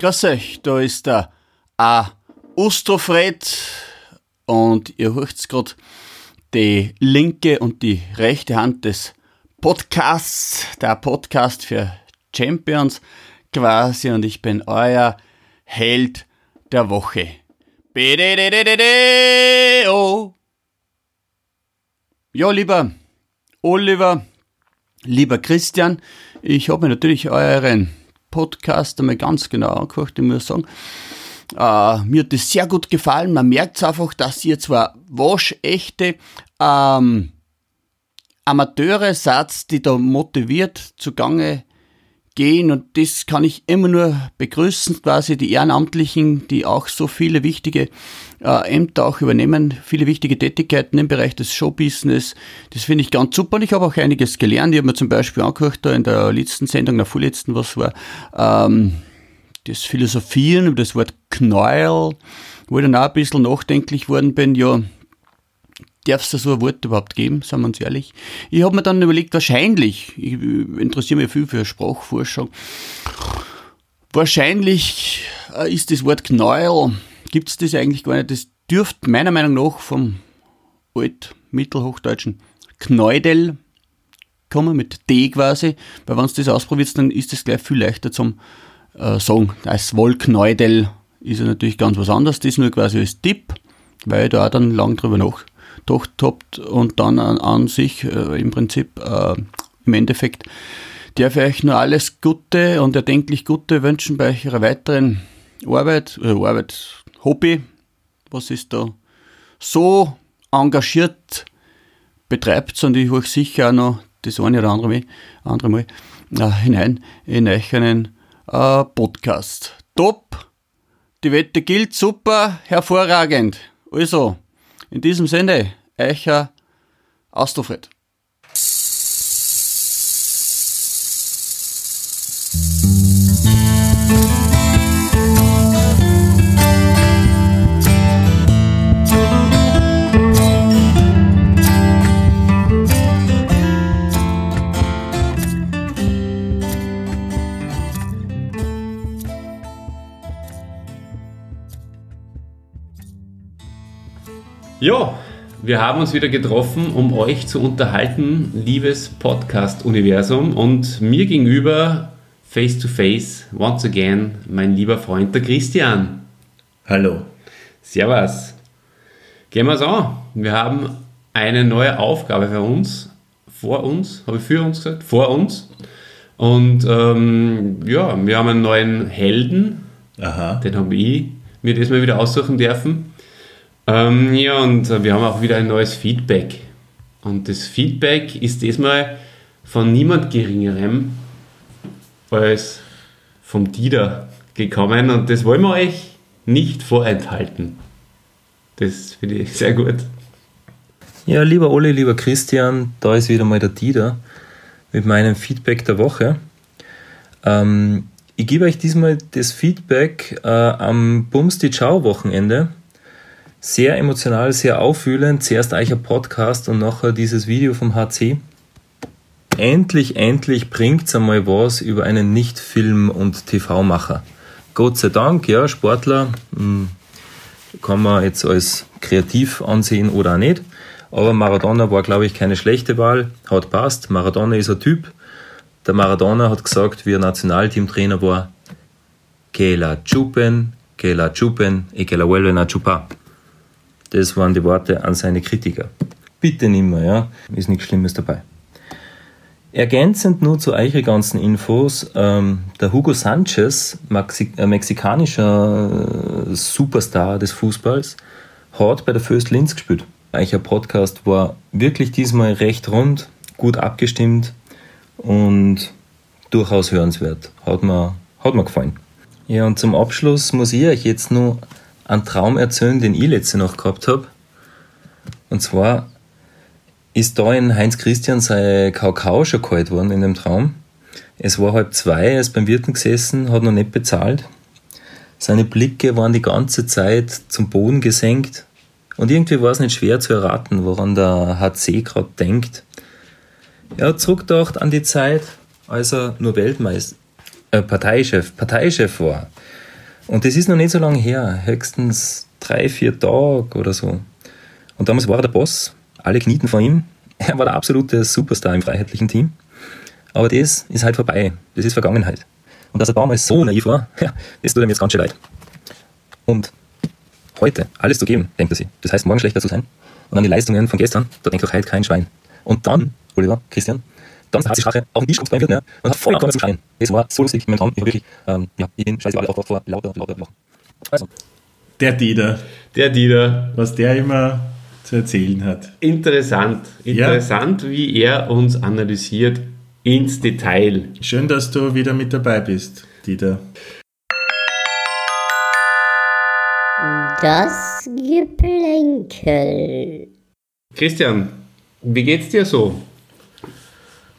Grüß euch, da ist der A. Ustrofred und ihr hört gerade die linke und die rechte Hand des Podcasts, der Podcast für Champions quasi und ich bin euer Held der Woche. Oh. Ja, lieber Oliver, lieber Christian, ich habe mir natürlich euren Podcast einmal ganz genau angehört, ich muss sagen. Äh, mir hat das sehr gut gefallen. Man merkt einfach, dass ihr zwar waschechte ähm, Amateure seid, die da motiviert zugange gehen und das kann ich immer nur begrüßen, quasi die Ehrenamtlichen, die auch so viele wichtige äh, Ämter auch übernehmen, viele wichtige Tätigkeiten im Bereich des Showbusiness. Das finde ich ganz super und ich habe auch einiges gelernt. Ich habe mir zum Beispiel angehört da in der letzten Sendung, der vorletzten, was war, ähm, das Philosophieren über das Wort Knäuel, wo ich dann auch ein bisschen nachdenklich worden bin, ja, darf es da so ein Wort überhaupt geben, sagen wir uns ehrlich. Ich habe mir dann überlegt, wahrscheinlich, ich interessiere mich viel für Sprachforschung, wahrscheinlich äh, ist das Wort Knäuel, gibt es das eigentlich gar nicht, das dürfte meiner Meinung nach vom alt-mittelhochdeutschen Knäudel kommen, mit D quasi, weil wenn du das ausprobiert, dann ist das gleich viel leichter zum äh, sagen. Als Wollknäudel ist ja natürlich ganz was anderes, das nur quasi als Tipp, weil ich da auch dann lang drüber nach habt und dann an, an sich äh, im Prinzip äh, im Endeffekt darf ich euch nur alles Gute und erdenklich Gute wünschen bei eurer weiteren Arbeit, äh, Arbeit, Hobby, was ist da so engagiert betreibt und ich euch sicher auch noch das eine oder andere andere Mal äh, hinein in euch einen äh, Podcast. Top! Die Wette gilt super, hervorragend. Also, in diesem Sinne, Eicher Astrofred. Ja, wir haben uns wieder getroffen, um euch zu unterhalten, liebes Podcast-Universum. Und mir gegenüber, face to face, once again, mein lieber Freund, der Christian. Hallo. Servus. Gehen wir es an. Wir haben eine neue Aufgabe für uns, vor uns, habe ich für uns gesagt, vor uns. Und ähm, ja, wir haben einen neuen Helden. Aha. Den habe ich mir das mal wieder aussuchen dürfen. Ähm, ja, und äh, wir haben auch wieder ein neues Feedback. Und das Feedback ist diesmal von niemand Geringerem als vom Dieter gekommen und das wollen wir euch nicht vorenthalten. Das finde ich sehr gut. Ja, lieber Olli, lieber Christian, da ist wieder mal der Dieter mit meinem Feedback der Woche. Ähm, ich gebe euch diesmal das Feedback äh, am Bums die Ciao Wochenende sehr emotional, sehr auffühlend. Zuerst euch ein Podcast und nachher dieses Video vom HC. Endlich, endlich bringt es einmal was über einen Nicht-Film- und TV-Macher. Gott sei Dank, ja, Sportler hm, kann man jetzt als kreativ ansehen oder auch nicht. Aber Maradona war, glaube ich, keine schlechte Wahl. Hat passt. Maradona ist ein Typ. Der Maradona hat gesagt, wie er Nationalteamtrainer war, que la chupen, que la chupen y que la vuelven a chupar. Das waren die Worte an seine Kritiker. Bitte nimmer, ja, ist nichts Schlimmes dabei. Ergänzend nur zu euren ganzen Infos, ähm, der Hugo Sanchez, Maxi äh, mexikanischer äh, Superstar des Fußballs, hat bei der Föst Linz gespielt. Euer Podcast war wirklich diesmal recht rund, gut abgestimmt und durchaus hörenswert. Hat mir, hat mir gefallen. Ja, und zum Abschluss muss ich euch jetzt nur einen Traum erzählen, den ich letzte Nacht gehabt habe. Und zwar ist da in Heinz Christian sein Kakao schon kalt worden in dem Traum. Es war halb zwei, er ist beim Wirten gesessen, hat noch nicht bezahlt. Seine Blicke waren die ganze Zeit zum Boden gesenkt. Und irgendwie war es nicht schwer zu erraten, woran der HC gerade denkt. Er hat zurückgedacht an die Zeit, als er nur Weltmeister, äh, Parteichef, Parteichef war Und das ist noch nicht so lange her, höchstens drei, vier Tage oder so. Und damals war er der Boss, alle knieten vor ihm. Er war der absolute Superstar im freiheitlichen Team. Aber das ist halt vorbei. Das ist Vergangenheit. Und dass er damals so naiv war, ja, das tut ihm jetzt ganz schön leid. Und heute alles zu geben, denkt er sich. Das heißt, morgen schlechter zu sein. Und an die Leistungen von gestern, da denkt auch heute kein Schwein. Und dann, Oliver, Christian, dann hat sich Rache auf den Tisch ne? und hat voll angefangen zu schreien. Das war so lustig momentan. Ich, hab wirklich, ähm, ja, ich bin scheiße alle aufgewacht vor lauter und lauter Lachen. Also, Der Dieter, Der Dieter. was der immer zu erzählen hat. Interessant. Interessant, wie er uns analysiert ins Detail. Schön, dass du wieder mit dabei bist, Dieter. Das Geplänkel. Christian, wie geht's dir so?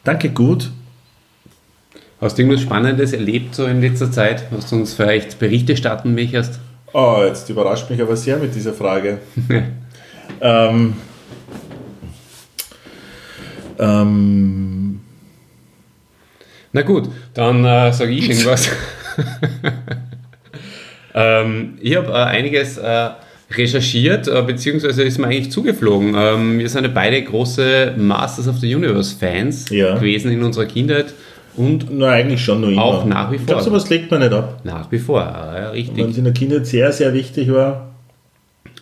Danke, gut. Hast du irgendwas Spannendes erlebt so in letzter Zeit, was du uns vielleicht Berichte starten möchtest? Oh, jetzt überrascht mich aber sehr mit dieser Frage. ähm, ähm, Na gut, dann äh, sage ich irgendwas. ähm, ich habe äh, einiges äh, recherchiert, äh, beziehungsweise ist mir eigentlich zugeflogen. Ähm, wir sind ja beide große Masters of the Universe-Fans Ja. gewesen in unserer Kindheit und na, eigentlich schon noch immer. Auch nach wie Ich glaube, vor. sowas legt man nicht ab. nach wie vor, ja, richtig. Wenn es in der Kindheit sehr, sehr wichtig war,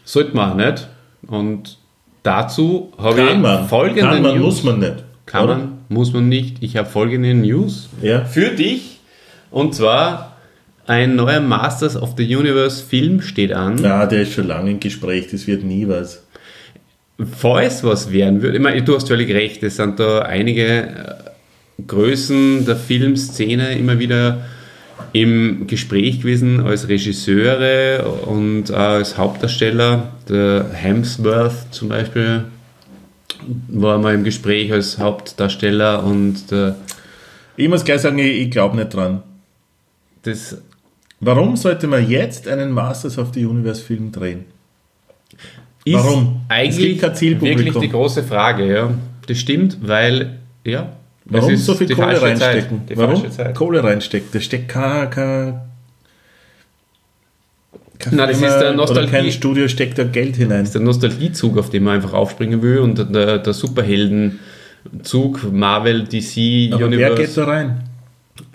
Sollte man nicht. Und dazu habe ich man. folgende Kann man, News. muss man nicht. Kann oder? man, muss man nicht. Ich habe folgende News Ja. für dich. Und zwar ein neuer Masters of the Universe Film steht an. Ja, der ist schon lange im Gespräch, das wird nie was. Falls was werden würde, ich meine, du hast völlig recht, es sind da einige äh, Größen der Filmszene immer wieder im Gespräch gewesen als Regisseure und auch als Hauptdarsteller. Der Hemsworth zum Beispiel war mal im Gespräch als Hauptdarsteller und der, Ich muss gleich sagen, ich, ich glaube nicht dran. das Warum sollte man jetzt einen Masters of the Universe Film drehen? ist Warum? Es eigentlich Zielpublikum. wirklich die große Frage. Ja. Das stimmt, weil, ja, Warum es ist so viel Kohle Zeit. reinstecken? Die Warum Zeit. Kohle reinstecken? Da steckt kein, kein, kein Na, das ist der Nostalgie- kein Studio steckt da Geld hinein. der Nostalgiezug, auf den man einfach aufspringen will und der, der Superheldenzug, Marvel, DC, Aber wer Universe. geht da rein?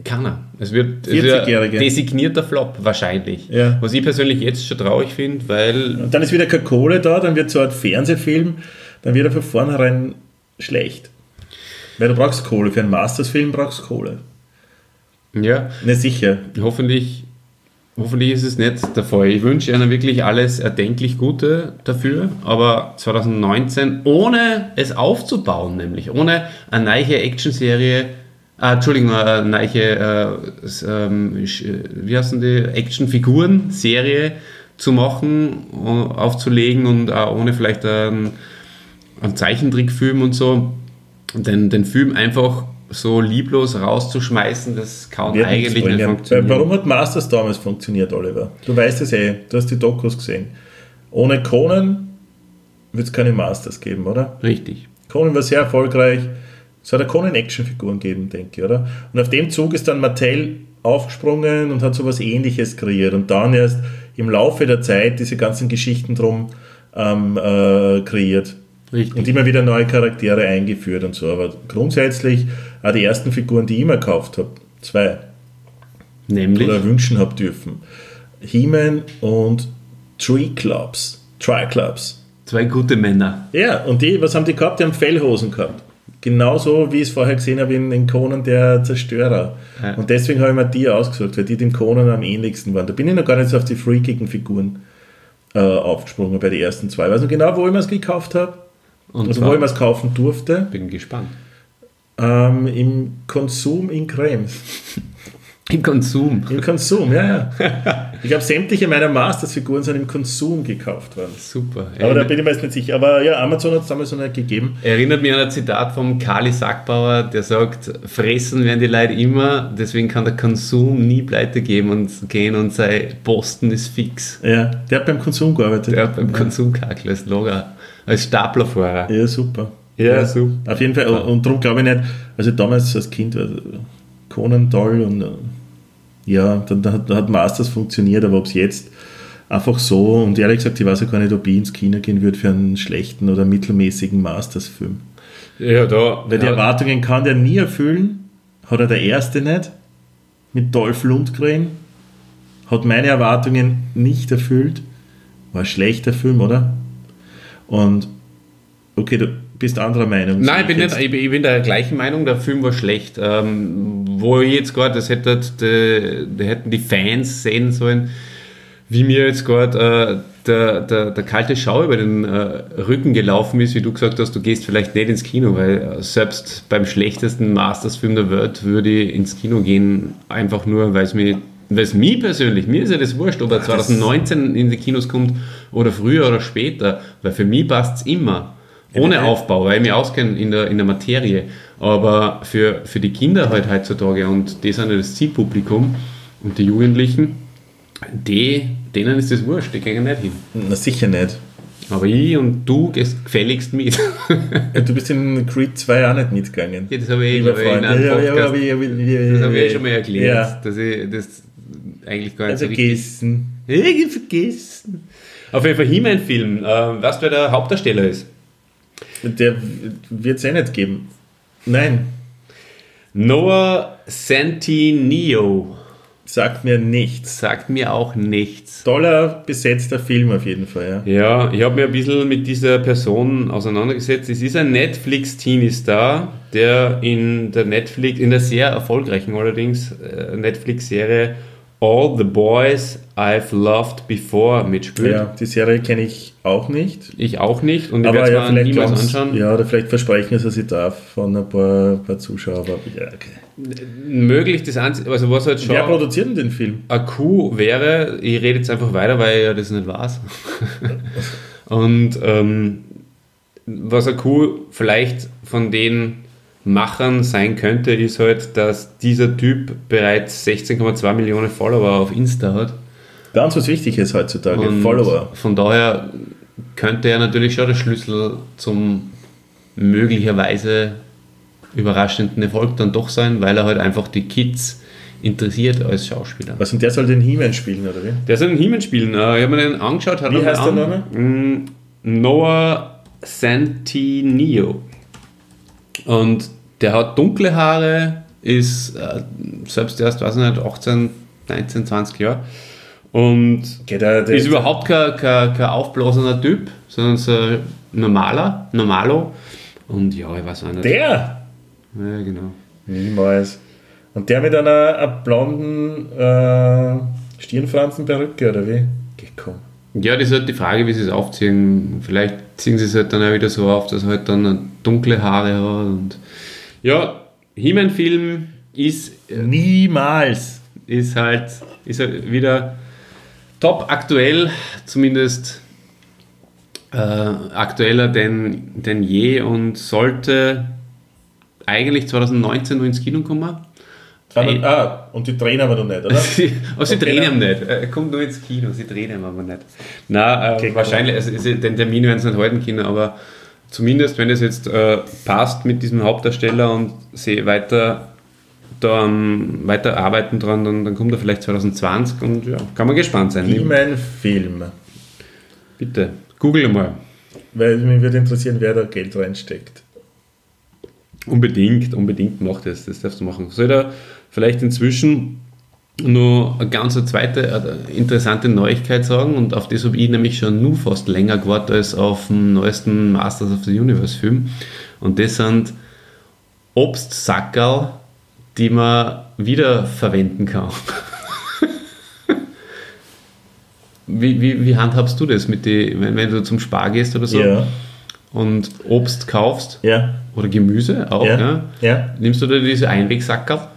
Keiner. Es wird es wird ein 40-Jährige. designierter Flop wahrscheinlich. Ja. Was ich persönlich jetzt schon traurig finde, weil Und dann ist wieder keine Kohle da, dann wird so ein Fernsehfilm, dann wird er von vornherein schlecht. Weil du brauchst Kohle. Für einen Masters-Film brauchst du Kohle. ja, Ne, sicher. hoffentlich, hoffentlich ist es nicht der Fall. Ich wünsche ihnen wirklich alles erdenklich Gute dafür, aber 2019, ohne es aufzubauen, nämlich ohne eine neue Actionserie, ah, Entschuldigung, eine neue, äh, ähm, wie heißen die, Actionfiguren-Serie zu machen, aufzulegen und auch ohne vielleicht einen, einen Zeichentrickfilm und so, den, den Film einfach so lieblos rauszuschmeißen, das kann Wird eigentlich nicht funktionieren. Warum hat Masters damals funktioniert, Oliver? Du weißt es eh, du hast die Dokus gesehen. Ohne Conan wird es keine Masters geben, oder? Richtig. Conan war sehr erfolgreich. Es hat ja Conan-Actionfiguren gegeben, denke ich, oder? Und auf dem Zug ist dann Mattel aufgesprungen und hat so was ähnliches kreiert. Und dann erst im Laufe der Zeit diese ganzen Geschichten drum ähm, äh, kreiert. Richtig. Und immer wieder neue Charaktere eingeführt und so. Aber grundsätzlich auch die ersten Figuren, die ich immer gekauft habe, zwei Nämlich. oder wünschen habe dürfen. He-Man und Tree Clubs. Triclubs. Zwei gute Männer. Ja, und die, was haben die gehabt? Die haben Fellhosen gehabt. Genauso wie ich es vorher gesehen habe in, in Conan der Zerstörer. Ja. Und deswegen habe ich mir die ausgesucht, weil die dem Conan am ähnlichsten waren. Da bin ich noch gar nicht so auf die freakigen Figuren äh, aufgesprungen bei den ersten zwei. Ich weiß noch genau, wo ich mir es gekauft habe. Und Also wo ich mir es kaufen durfte. bin gespannt. Ähm, Im Konsum in Krems. Im Konsum. Im Konsum, ja, ja. Ich glaube, sämtliche meiner Masters-Figuren sind im Konsum gekauft worden. Super. Aber da bin ich mir jetzt nicht sicher. Aber ja, Amazon hat es damals noch nicht gegeben. Erinnert mich an ein Zitat vom Kali Sackbauer, der sagt, fressen werden die Leute immer, deswegen kann der Konsum nie pleite geben und gehen und sein Posten ist fix. Ja, der hat beim Konsum gearbeitet. Der hat beim Konsumkakel als Lager, als Staplerfahrer. Ja, super. Ja, super. Auf jeden Fall. Und, und darum glaube ich nicht, also damals als Kind war Conan toll und äh, ja, da, da, hat- da hat Masters funktioniert, aber ob es jetzt einfach so, und ehrlich gesagt, ich weiß ja gar nicht, ob ich ins Kino gehen würde für einen schlechten oder mittelmäßigen Masters-Film. Ja, da. Weil die ja, Erwartungen kann der nie erfüllen, hat er der erste nicht, mit Dolph Lundgren, hat meine Erwartungen nicht erfüllt, war ein schlechter Film, oder? Und, okay, du bist anderer Meinung. Nein, ich bin, nicht, ich, ich bin der gleichen Meinung, der Film war schlecht. Ähm, wo ich jetzt gerade, das hätte, die, die hätten die Fans sehen sollen, wie mir jetzt gerade äh, der, der, der kalte Schau über den äh, Rücken gelaufen ist, wie du gesagt hast, du gehst vielleicht nicht ins Kino, weil äh, selbst beim schlechtesten Masters-Film der Welt würde ich ins Kino gehen, einfach nur, weil es mir weil es mir persönlich, mir ist ja das wurscht, ob er 2019 in die Kinos kommt oder früher oder später, weil für mich passt es immer. Ohne Ja. Aufbau, weil ich mich auskenne in der, in der Materie. Aber für, für die Kinder halt heutzutage und die sind ja das Zielpublikum und die Jugendlichen, die, denen ist das wurscht, die gehen nicht hin. Na sicher nicht. Aber ich und du gehst gefälligst mit. Ja, Du bist in Creed 2 auch nicht mitgegangen. Ja, das habe ich, ich, in Freund. einem Ja, ja, ja, ich- das habe ich eh schon mal erklärt, Ja. dass ich das eigentlich gar nicht Also so richtig... vergessen. Auf jeden Fall He-Man-Film. Ähm, weißt du, wer der Hauptdarsteller ist? Der wird es eh nicht geben. Nein, Noah Centineo. sagt mir nichts. Sagt mir auch nichts. Toller besetzter Film auf jeden Fall, ja. Ja, ich habe mir ein bisschen mit dieser Person auseinandergesetzt. Es ist ein Netflix-Teenie-Star, der in der Netflix, in der sehr erfolgreichen allerdings äh, Netflix-Serie All the Boys I've Loved Before mitspielt. Ja, die Serie kenne ich auch nicht. Ich auch nicht und ich werde es ja, mir niemals anschauen. ja, oder vielleicht versprechen dass ich darf von ein paar, paar Zuschauern. Ja, okay. Möglich das Einzige, also was halt schon Wer produziert denn den Film? ein Coup wäre, ich rede jetzt einfach weiter, weil ich ja das nicht weiß. und ähm, was ein Coup vielleicht von den Machern sein könnte, ist halt, dass dieser Typ bereits 16,2 Millionen Follower auf Insta hat. Ganz was Wichtiges heutzutage, Und Follower. Von daher könnte er natürlich schon der Schlüssel zum möglicherweise überraschenden Erfolg dann doch sein, weil er halt einfach die Kids interessiert als Schauspieler. Was und der soll den He-Man spielen, oder wie? Der soll einen He-Man spielen. Äh, Ich habe mir den angeschaut. Wie heißt der an. Mm, Noah Centineo. Und der hat dunkle Haare, ist äh, selbst erst, weiß ich nicht, 18, 19, 20 Jahre. Und der, der ist überhaupt kein, kein, kein aufblasender Typ, sondern so ein normaler, normalo. Und ja, ich weiß auch nicht. Der? Ja, genau. Niemals. Und der mit einer, einer blonden äh, Stirnfransenperücke, oder wie? Gecko. Ja, das ist halt die Frage, wie sie es aufziehen. Vielleicht ziehen sie es halt dann auch wieder so auf, dass er halt dann dunkle Haare hat. Und ja, He-Man-Film ist, Niemals. ist, halt, ist halt wieder top aktuell, zumindest äh, aktueller denn, denn je und sollte eigentlich 2019 nur ins Kino kommen. Ah, Ey. ah, und die drehen aber noch nicht, oder? Sie, aber sie drehen dann- ihn nicht. Er kommt nur ins Kino, sie drehen ihn aber nicht. Na, äh, Okay, wahrscheinlich, also, also, den Termin werden sie nicht halten können, aber zumindest, wenn es jetzt äh, passt mit diesem Hauptdarsteller und sie weiter da ähm, weiter arbeiten dran, dann, dann kommt er vielleicht 2020 und ja, kann man gespannt sein. He-Man Film. Bitte, google mal. Weil mich würde interessieren, wer da Geld reinsteckt. Unbedingt, unbedingt macht es, das darfst du machen. Soll er vielleicht inzwischen nur eine ganz zweite äh, interessante Neuigkeit sagen und auf das habe ich nämlich schon nur fast länger gewartet als auf den neuesten Masters of the Universe Film und das sind Obstsackerl, die man wiederverwenden kann. wie, wie, wie handhabst du das, mit die, wenn, wenn du zum Spar gehst oder so Ja. und Obst kaufst? Ja. Oder Gemüse auch, ja. Nimmst du da diese Einwegsackerl?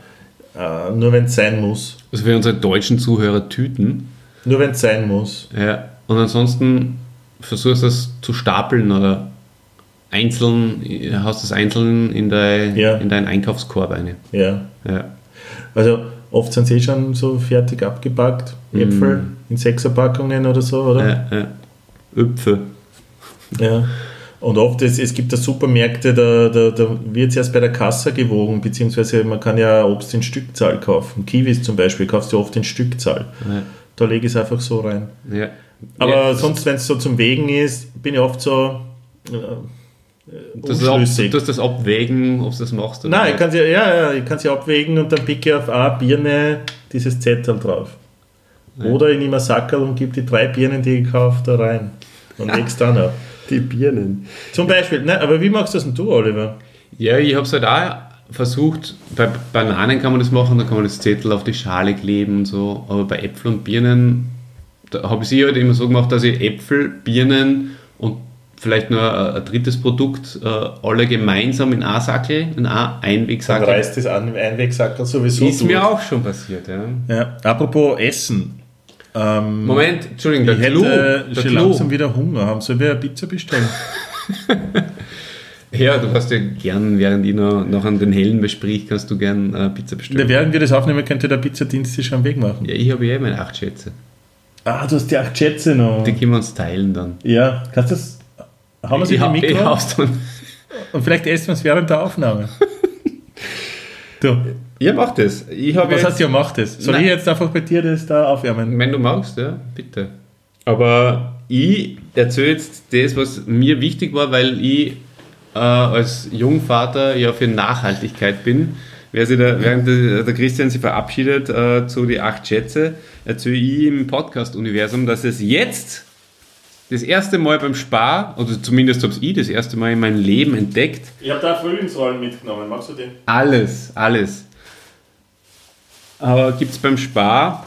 Äh, nur wenn es sein muss. Also für unsere deutschen Zuhörer Tüten. Nur wenn es sein muss. Ja. Und ansonsten versuchst du das zu stapeln oder einzeln, hast das einzeln in, dein, Ja. in deinen Einkaufskorb eine. Ja. Ja. Also oft sind sie schon so fertig abgepackt. Äpfel in Sechserpackungen oder so, oder? Ja, ja. Öpfe. Ja. Und oft, es, es gibt da Supermärkte, da, da, da wird es erst bei der Kasse gewogen, beziehungsweise man kann ja Obst in Stückzahl kaufen. Kiwis zum Beispiel kaufst du oft in Stückzahl. Ja. Da lege ich es einfach so rein. Ja. Aber ja, sonst, wenn es so zum Wegen ist, bin ich oft so äh, das, das, ab, unschlüssig. das, das Abwägen, ob du das machst oder Nein, ich kann sie, ja, ja, ich kann sie abwägen und dann picke ich auf eine Birne dieses Zettel drauf. Oder ich nehme einen Sackerl und gebe die drei Birnen, die ich gekauft da rein. Und leg's dann ab. Die Birnen. Zum Beispiel, ne, aber wie machst du das denn du, Oliver? Ja, ich habe es halt auch versucht, bei Bananen kann man das machen, da kann man das Zettel auf die Schale kleben und so, aber bei Äpfeln und Birnen, da habe ich es halt immer so gemacht, dass ich Äpfel, Birnen und vielleicht noch ein, ein drittes Produkt äh, alle gemeinsam in einen Sackel, in einen Dann Einwegsackel. reißt das an im Einwegsackerl sowieso Ist durch. mir auch schon passiert, ja. Ja, apropos Essen. Ähm, Moment, Entschuldigung, der ich Clou, hätte der schon Clou. langsam wieder Hunger haben. Sollen wir eine Pizza bestellen? Ja, du hast ja gern, während ich noch, noch an den Hellen besprich, kannst du gern äh, Pizza bestellen. Während wir das aufnehmen, könnte der Pizzadienst sich schon am Weg machen. Ja, ich habe ja eh meine acht Schätze. Ah, du hast die acht Schätze noch. Die können wir uns teilen dann. Ja, kannst du das... Haben wir sie die ich Mikro? hau's dann. Und vielleicht essen wir es während der Aufnahme. du, Ihr macht das. Ich habe was jetzt, heißt, ihr macht das? Soll Nein. ich jetzt einfach bei dir das da aufwärmen? Wenn du magst, ja, bitte. Aber ich erzähle jetzt das, was mir wichtig war, weil ich äh, als Jungvater ja für Nachhaltigkeit bin. Wer sich da, während der, der Christian sich verabschiedet äh, zu die acht Schätze, erzähle ich im Podcast-Universum, dass es jetzt das erste Mal beim Spar, oder zumindest habe ich das erste Mal in meinem Leben entdeckt, Ich habe da Frühlingsrollen mitgenommen. Magst du den? alles, alles. Aber gibt es beim Spar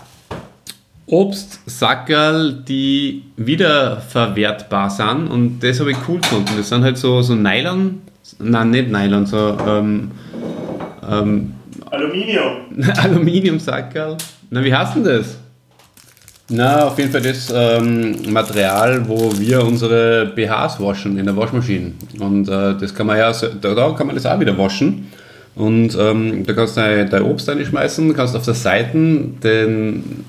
Obstsackerl, die wiederverwertbar sind und das habe ich cool gefunden. Das sind halt so, so Nylon, nein, nicht Nylon, so ähm, ähm, Aluminium. Aluminiumsackerl. Na, wie heißt denn das? Na, auf jeden Fall das ähm, Material, wo wir unsere BHs waschen in der Waschmaschine. Und äh, das kann man ja, da kann man das auch wieder waschen. Und ähm, da kannst du dein, dein Obst reinschmeißen, kannst auf der Seite den,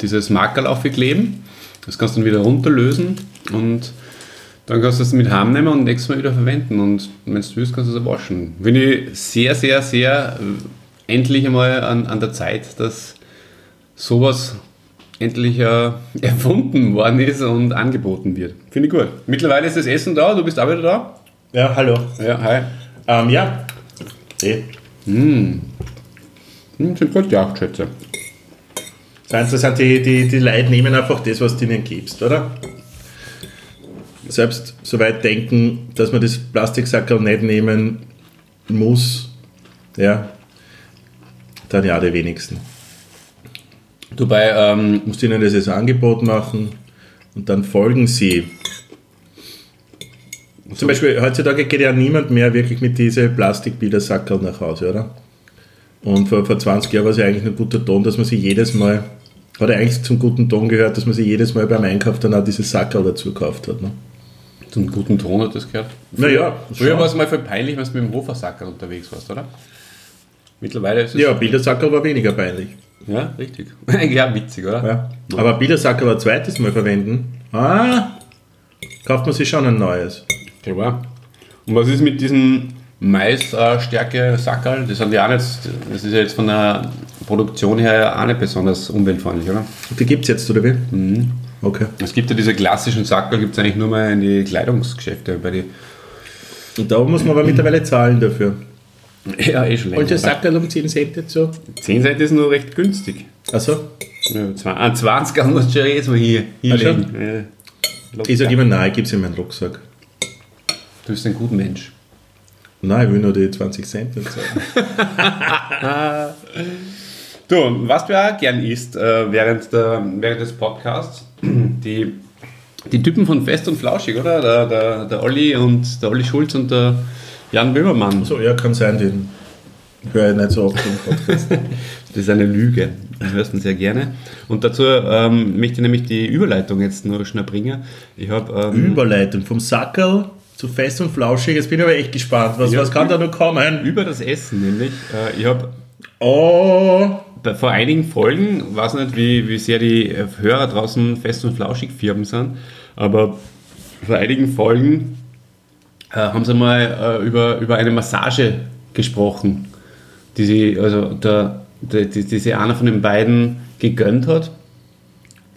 dieses Makerl aufkleben. Das kannst du dann wieder runterlösen und dann kannst du es mit heimnehmen und nächstes Mal wieder verwenden. Und wenn du willst, kannst du es auch waschen. Finde ich sehr, sehr, sehr äh, endlich einmal an, an der Zeit, dass sowas endlich äh, erfunden worden ist und angeboten wird. Finde ich gut. Mittlerweile ist das Essen da, du bist auch wieder da. Ja, hallo. Ja, hi. Ähm, ja. Eh. Hm, sind gut die acht Schätze. Das Interessant, die, die, die Leute nehmen einfach das, was du ihnen gibst, oder? Selbst so weit denken, dass man das Plastiksackerl nicht nehmen muss, ja, dann ja die wenigsten. Du bei, ähm, musst ihnen das als Angebot machen und dann folgen sie. Zum Beispiel, heutzutage geht ja niemand mehr wirklich mit diesen Plastikbildersackerl nach Hause, oder? Und vor, vor 20 Jahren war es ja eigentlich ein guter Ton, dass man sich jedes Mal, hat ja eigentlich zum guten Ton gehört, dass man sich jedes Mal beim Einkauf dann auch dieses Sackerl dazu gekauft hat. Ne? zum guten Ton hat das gehört. Naja, Früher war es mal voll peinlich, wenn du mit dem Hofersacker unterwegs warst, oder? Mittlerweile ist es. Ja, Bildersackerl war weniger peinlich. Ja, richtig. Eigentlich auch witzig, oder? Ja. Aber Bildersackerl ein zweites Mal verwenden, ah, kauft man sich schon ein neues. Klar. Und was ist mit diesen Mais-Stärke-Sackerl? Das sind ja auch nicht, das ist ja jetzt von der Produktion her auch nicht besonders umweltfreundlich, oder? Die gibt es jetzt, oder wie? Mhm. Okay. Es gibt ja diese klassischen Sackerl, gibt es eigentlich nur mal in die Kleidungsgeschäfte, bei die. Und da muss man aber mittlerweile zahlen dafür. Ja, eh schon länger. Und der Sackerl um 10 Cent jetzt so? 10 Cent ist nur recht günstig. Also, Ja, zwei- ah, 20 kann man schon jetzt mal hier, hier Ah, schon? legen. Ja. ich sage immer, nein, ich gebe es in meinen Rucksack. Du bist ein guter Mensch. Nein, ich will nur die 20 Cent nicht sagen. Du, was du auch gern isst äh, während, der, während des Podcasts, die, die Typen von Fest und Flauschig, oder? Der, der, der Olli und der Olli Schulz und der Jan Böhmermann. So, ja, kann sein, den höre ich nicht so oft im Podcast. Das ist eine Lüge. Das hörst du sehr gerne. Und dazu ähm, möchte ich nämlich die Überleitung jetzt nur schnell bringen. Ich habe ähm, Überleitung vom Sackerl zu fest und flauschig. Jetzt bin ich aber echt gespannt. Was, Ja, was kann da noch kommen? über das Essen nämlich. Äh, ich habe Oh, vor einigen Folgen, weiß nicht, wie, wie sehr die äh, Hörer draußen fest und flauschig Firmen sind, aber vor einigen Folgen äh, haben sie mal äh, über, über eine Massage gesprochen, die sie, also der, der, die, die sich einer von den beiden gegönnt hat.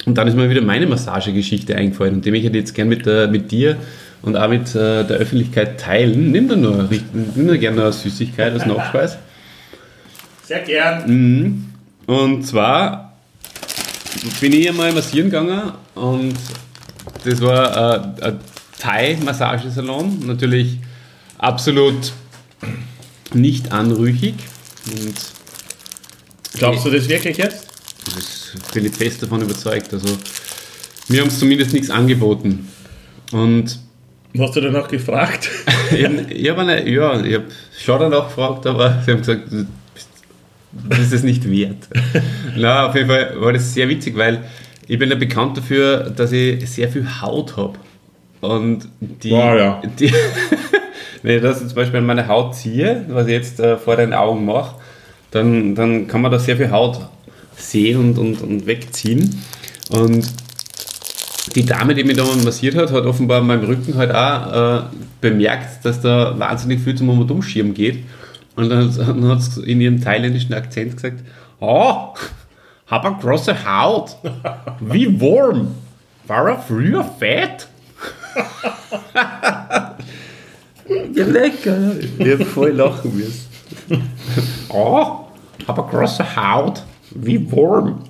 Und dann ist mir wieder meine Massagegeschichte eingefallen und die möchte ich jetzt gerne mit, der, mit dir und auch mit äh, der Öffentlichkeit teilen. Nimm da nur, nimm da gerne eine Süßigkeit als Nachspeis. Sehr gern. Mhm. Und zwar bin ich einmal massieren gegangen und das war äh, ein Thai-Massagesalon. Natürlich absolut nicht anrüchig. Und Glaubst du das wirklich jetzt? Bin ich fest davon überzeugt. Also, mir haben es zumindest nichts angeboten. Und Hast du danach gefragt? ich habe ich hab eine, ja, ich hab schon danach gefragt, aber sie haben gesagt, das ist es nicht wert. Na, auf jeden Fall war das sehr witzig, weil ich bin ja bekannt dafür, dass ich sehr viel Haut habe. Und die, Wow, ja. die wenn ich das zum Beispiel an meine Haut ziehe, was ich jetzt äh, vor den Augen mache, dann, dann kann man da sehr viel Haut sehen und, und, und wegziehen. Und die Dame, die mich da massiert hat, hat offenbar an meinem Rücken halt auch äh, bemerkt, dass da wahnsinnig viel zum Um- Umschirm geht. Und dann, hat sie in ihrem thailändischen Akzent gesagt, oh, hab eine große Haut. Wie warm. War er früher fett? Ja, lecker. Ich hab voll lachen müssen. Oh, hab eine große Haut. Wie warm.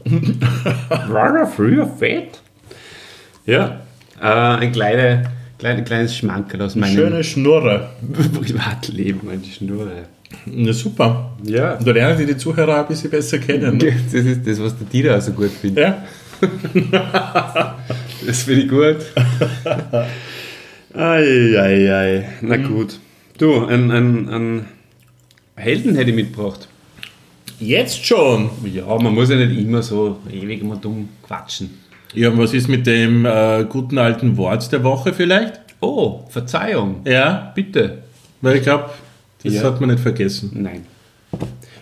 War er früher fett? Ja, äh, ein kleine, kleine, kleines Schmankerl aus meinem Schöne Schnurre. Privatleben, meine Schnurre. Na super. Ja. Und da lernen die, die Zuhörer ein bisschen besser kennen. ne? Das ist das, was der Dieter so gut findet. Ja? Das finde ich gut. Eieiei. Na gut. Du, einen ein Helden hätte ich mitgebracht. Jetzt schon. Ja, man muss ja nicht immer so ewig immer dumm quatschen. Ja, und was ist mit dem äh, guten alten Wort der Woche vielleicht? Oh, Verzeihung. Ja, Bitte. weil ich glaube, das Ja. hat man nicht vergessen. Nein.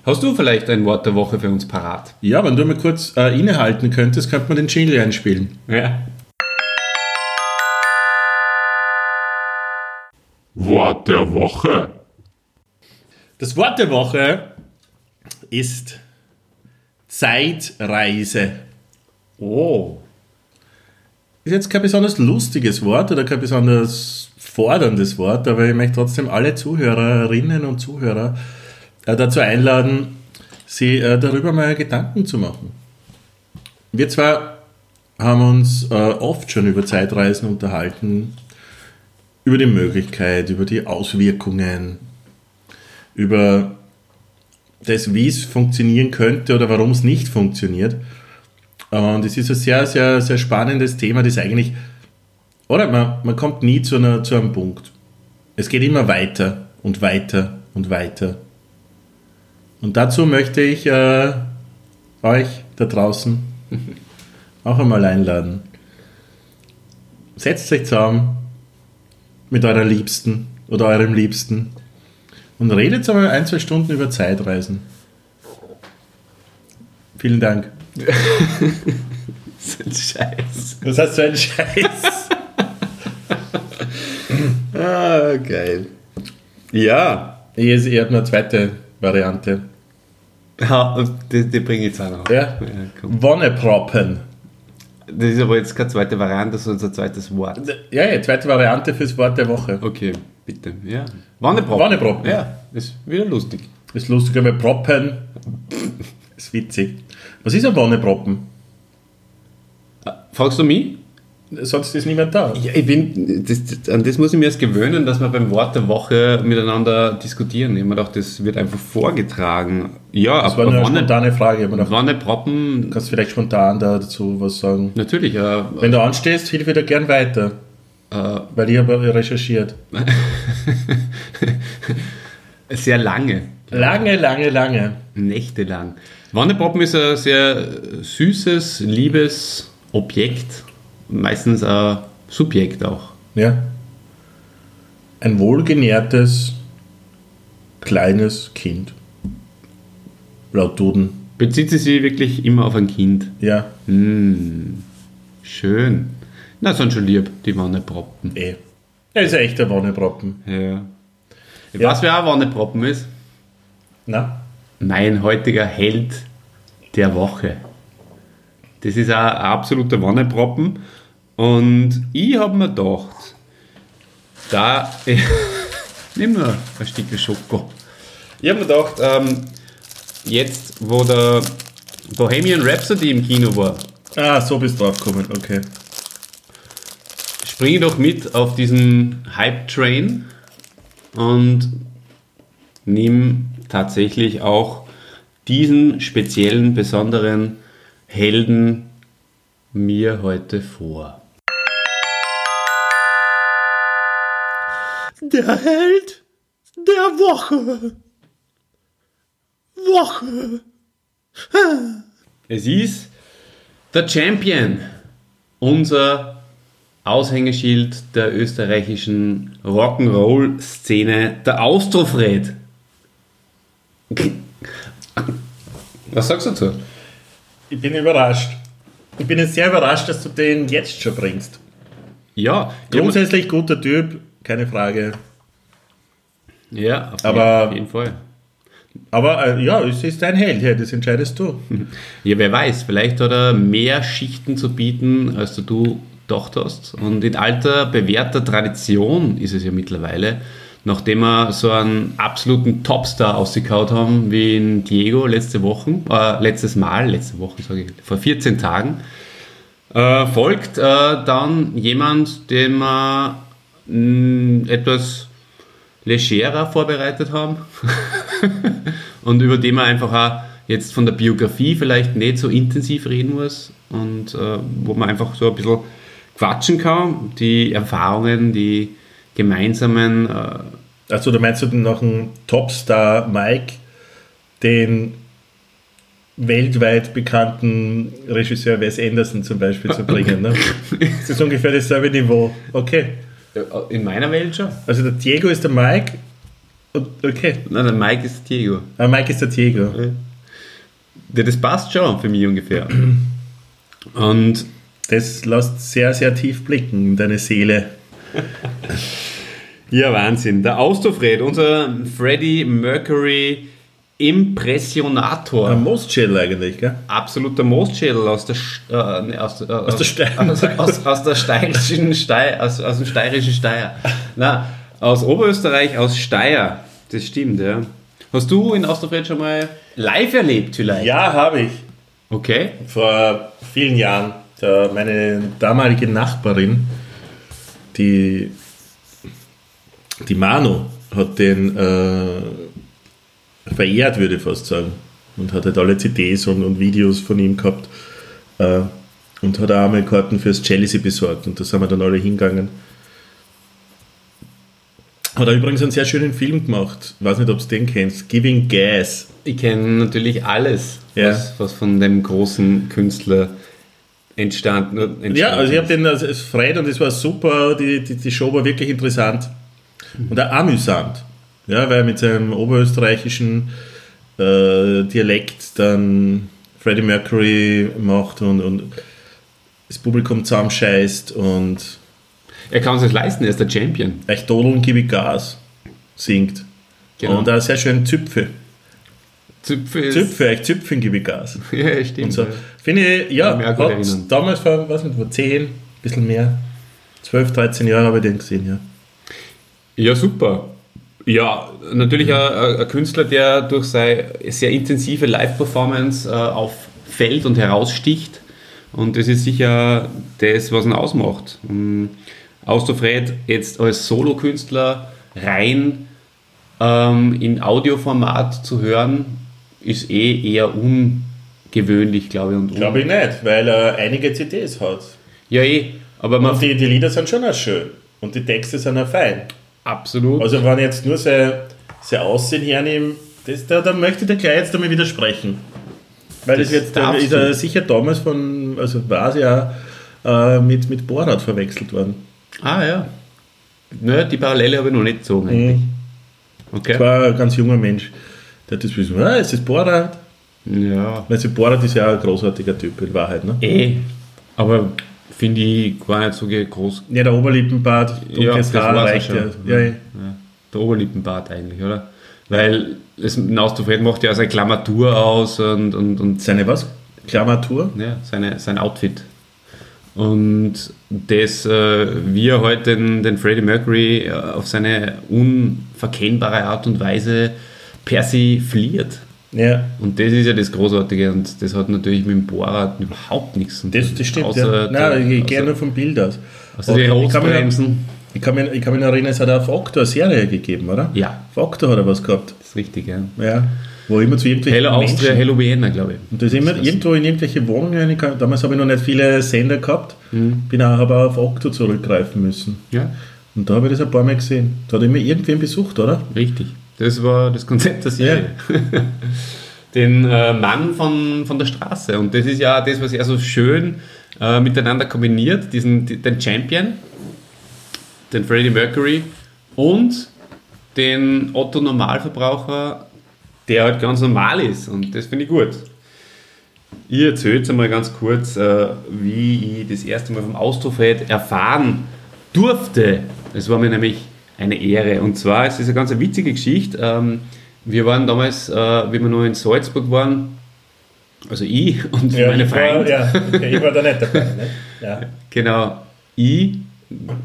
Hast du vielleicht ein Wort der Woche für uns parat? Ja, wenn du mal kurz äh, innehalten könntest, könnte man den Jingle einspielen. Ja. Wort der Woche. Das Wort der Woche ist Zeitreise. Oh. Ist jetzt kein besonders lustiges Wort oder kein besonders forderndes Wort, aber ich möchte trotzdem alle Zuhörerinnen und Zuhörer äh, dazu einladen, sich äh, darüber mal Gedanken zu machen. Wir zwar haben uns äh, oft schon über Zeitreisen unterhalten, über die Möglichkeit, über die Auswirkungen, über das, wie es funktionieren könnte oder warum es nicht funktioniert. Und es ist ein sehr, sehr, sehr spannendes Thema, das eigentlich, oder man, man kommt nie zu, einer, zu einem Punkt. Es geht immer weiter und weiter und weiter. Und dazu möchte ich äh, euch da draußen auch einmal einladen. Setzt euch zusammen mit eurer Liebsten oder eurem Liebsten und redet einmal ein, zwei Stunden über Zeitreisen. Vielen Dank. So ein Scheiß. Das heißt so ein Scheiß. Ah, geil. Ja. Ihr, ihr habt eine zweite Variante. Ja, und die, die bringe ich jetzt auch noch. Ja? komm. Wonneproppen. Das ist aber jetzt keine zweite Variante, sondern ein zweites Wort. Ja, ja, zweite Variante fürs Wort der Woche. Okay, bitte. Ja. Wanneproppen. Wanneproppen. Ja, ist wieder lustig. Ist lustig, aber Proppen ist witzig. Was ist ein Wonneproppen? Fragst du mich? Sonst ist niemand da. Ja, ich bin, das, an das muss ich mir erst gewöhnen, dass wir beim Wort der Woche miteinander diskutieren. Ich habe mir gedacht, das wird einfach vorgetragen. Ja, Das war eine spontane Frage. Wanneproppen, kannst du vielleicht spontan dazu was sagen. natürlich, ja. Wenn du anstehst, hilf ich dir gern weiter. Äh, Weil ich habe recherchiert. sehr lange, Lange, lange, lange. nächtelang. Wanneproppen ist ein sehr süßes, liebes Objekt, meistens ein Subjekt auch. Ja. Ein wohlgenährtes, kleines Kind. Laut Duden. Bezieht sie sich wirklich immer auf ein Kind? Ja, Hm, schön. Na, sind schon lieb, die Wanneproppen. eh. Er ist ein echter Wanneproppen. Ja. Ja. Was wer auch Wanneproppen ist? Na? Mein heutiger Held der Woche. Das ist auch ein absoluter Wanneproppen. Und ich habe mir gedacht, da. Nimm nur ein Stück Schoko. Ich habe mir gedacht, ähm, jetzt, wo der Bohemian Rhapsody im Kino war, Ah, so bist du draufgekommen, okay. Springe doch mit auf diesen Hype-Train und nimm tatsächlich auch diesen speziellen, besonderen Helden mir heute vor. Der Held der Woche. Woche. Es ist der Champion, unser Aushängeschild der österreichischen Rock'n'Roll-Szene, der Austrofred. Was sagst du dazu? Ich bin überrascht. Ich bin jetzt sehr überrascht, dass du den jetzt schon bringst. Ja, Grundsätzlich guter Typ, keine Frage. ja auf, Aber- jeden, auf jeden Fall. Aber äh, ja, es ist dein Held, ja, das entscheidest du. Ja, wer weiß, vielleicht hat er mehr Schichten zu bieten, als du gedacht hast. Und in alter, bewährter Tradition ist es ja mittlerweile, nachdem wir so einen absoluten Topstar ausgekaut haben, wie in Diego letzte Woche, äh, letztes Mal, letzte Woche sage ich, vor 14 Tagen, äh, folgt äh, dann jemand, den wir mh, etwas legerer vorbereitet haben und über den man einfach auch jetzt von der Biografie vielleicht nicht so intensiv reden muss und äh, wo man einfach so ein bisschen quatschen kann, die Erfahrungen, die gemeinsamen, äh, Also, da meinst du noch einen Topstar Mike, den weltweit bekannten Regisseur Wes Anderson zum Beispiel zu bringen. Ne? Das ist ungefähr dasselbe Niveau. Okay. in meiner Welt schon. Also der Diego ist der Mike. Okay. Nein, der Mike ist Diego. Ah, Mike ist der Diego. Ja, das passt schon für mich ungefähr. Und Das lässt sehr, sehr tief blicken in deine Seele. Ja, Wahnsinn. Der Austofred, unser Freddie Mercury Impressionator. Ein Mostschädel eigentlich, gell? Absoluter Mostschädel aus der, äh, aus, äh, aus, der Steiermark. aus, aus, aus der steirischen Steier, aus, aus dem steirischen Steier. Na, aus Oberösterreich, aus Steyr. Das stimmt, ja. Hast du in Austofred schon mal live erlebt vielleicht? Ja, habe ich. Okay. Vor vielen Jahren. Da meine damalige Nachbarin, die, die Manu, hat den äh, verehrt, würde ich fast sagen. Und hat halt alle CDs und, und Videos von ihm gehabt. Äh, und hat auch einmal Karten fürs Chelsea besorgt. Und da sind wir dann alle hingegangen. Hat er übrigens einen sehr schönen Film gemacht. Ich weiß nicht, ob du den kennst. Giving Gas. Ich kenne natürlich alles, Ja. was, was von dem großen Künstler entstanden, entstanden Ja, also ich habe den als als Fred und es war super, die, die, die Show war wirklich interessant und auch amüsant. Ja, weil er mit seinem oberösterreichischen äh, Dialekt dann Freddie Mercury macht und, und das Publikum zusammenscheißt und Er kann es sich leisten, er ist der Champion. echt Dodeln gebe ich Gas singt. Genau. Und auch sehr schön Züpfe. Züpfe ist. Züpfe, echt Züpfen gebe ich Gas. Ja, stimmt. Und so. ja. Finde ich, ja, hat damals vor, was nicht, vor 10, ein bisschen mehr, 12, 13 Jahre habe ich den gesehen, ja. Ja, super. Ja, natürlich ein, ein ein Künstler, der durch seine sehr intensive Live-Performance äh, auffällt und heraussticht. Und das ist sicher das, was ihn ausmacht. Ähm, Austofred jetzt als Solokünstler rein ähm, in Audioformat zu hören, ist eh eher ungewöhnlich, glaube ich. Und un- Glaube ich nicht, weil er einige CDs hat. Ja, eh. Aber man Und die, die Lieder sind schon auch schön. Und die Texte sind auch fein. absolut. Also wenn ich jetzt nur sein, sein Aussehen hernehme, das, da, da möchte ich dir gleich jetzt einmal widersprechen. Weil das, Das wird, da ist er sicher damals von, also war es ja äh, mit, mit Borat verwechselt worden. Ah ja. Nö, die Parallele habe ich noch nicht gezogen eigentlich. Okay. Das war ein ganz junger Mensch, der hat das wissen, ah, ist das Borat? Ja. Also Borat ist ja auch ein großartiger Typ in Wahrheit, ne? Eh. Aber finde ich gar nicht so groß. Ja, der Oberlippenbart, dunkles das Haar reicht ja. ja. ja. Ja, der Oberlippenbart eigentlich, oder? Weil es Naustofred macht ja seine Klammatur aus und, und, und Seine was? Klammertour? ja, seine, sein Outfit. Und das, äh, wie er halt den, den Freddie Mercury äh, auf seine unverkennbare Art und Weise persifliert. Ja. Und das ist ja das Großartige und das hat natürlich mit dem Bohrrad überhaupt nichts zu tun. Das, das stimmt, Außer ja. Nein, der- ich gehe nur vom Bild aus. außer die Und ich kann mich-. Ich kann, mich, erinnern, es hat auf Okto eine Serie gegeben, oder? Ja, Auf Okto hat er was gehabt. das ist richtig, ja. Ja. Wo immer zu irgendwelchen Hello Austria, Menschen- Hello Vienna, glaube ich. Und da ist immer Das- irgendwo in irgendwelche Wohnungen, kann, damals habe ich noch nicht viele Sender gehabt, Mhm. bin auch, habe auch auf Okto zurückgreifen müssen. Ja, Und da habe ich das ein paar Mal gesehen. Da hat immer irgendwen besucht, oder? richtig. Das war das Konzept der Serie. Den äh, Mann von, von der Straße. Und das ist ja das, was er so schön äh, miteinander kombiniert, diesen, die- den Champion, den Freddie Mercury und den Otto Normalverbraucher, der halt ganz normal ist. Und das finde ich gut. Ich erzähle jetzt einmal ganz kurz, äh, wie ich das erste Mal vom Austrofred erfahren durfte. Es war mir nämlich eine Ehre. Und zwar, es ist eine ganz witzige Geschichte. Ähm, wir waren damals, äh, wie wir noch in Salzburg waren, also ich und meine ich war, Freunde, ja, okay, ich war da nicht dabei. Ne? Ja. genau, ich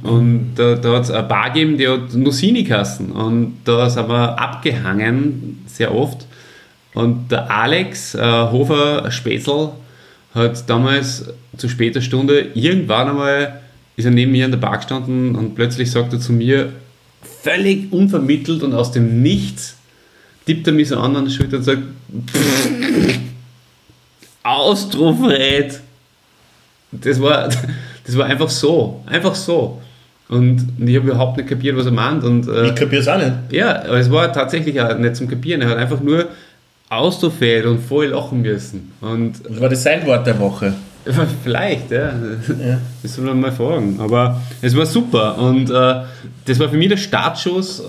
und da, da hat es eine Bar gegeben, die hat Nussini-Kassen und da sind wir abgehangen, sehr oft. Und der Alex äh, Hofer Spätzl hat damals zu später Stunde irgendwann einmal ist er neben mir an der Bar gestanden und plötzlich sagt er zu mir, völlig unvermittelt und aus dem Nichts, tippt er mich so an an der Schulter und sagt, Austrofred. Das war, das war einfach so, einfach so. Und ich habe überhaupt nicht kapiert, was er meint. Und, äh, Ich kapiere es auch nicht. ja, aber es war tatsächlich auch nicht zum Kapieren. Er hat einfach nur Austrofred und voll lachen müssen. Und Das war das sein Wort der Woche. Vielleicht, ja. Ja. Das soll man mal fragen. Aber es war super und äh, das war für mich der Startschuss.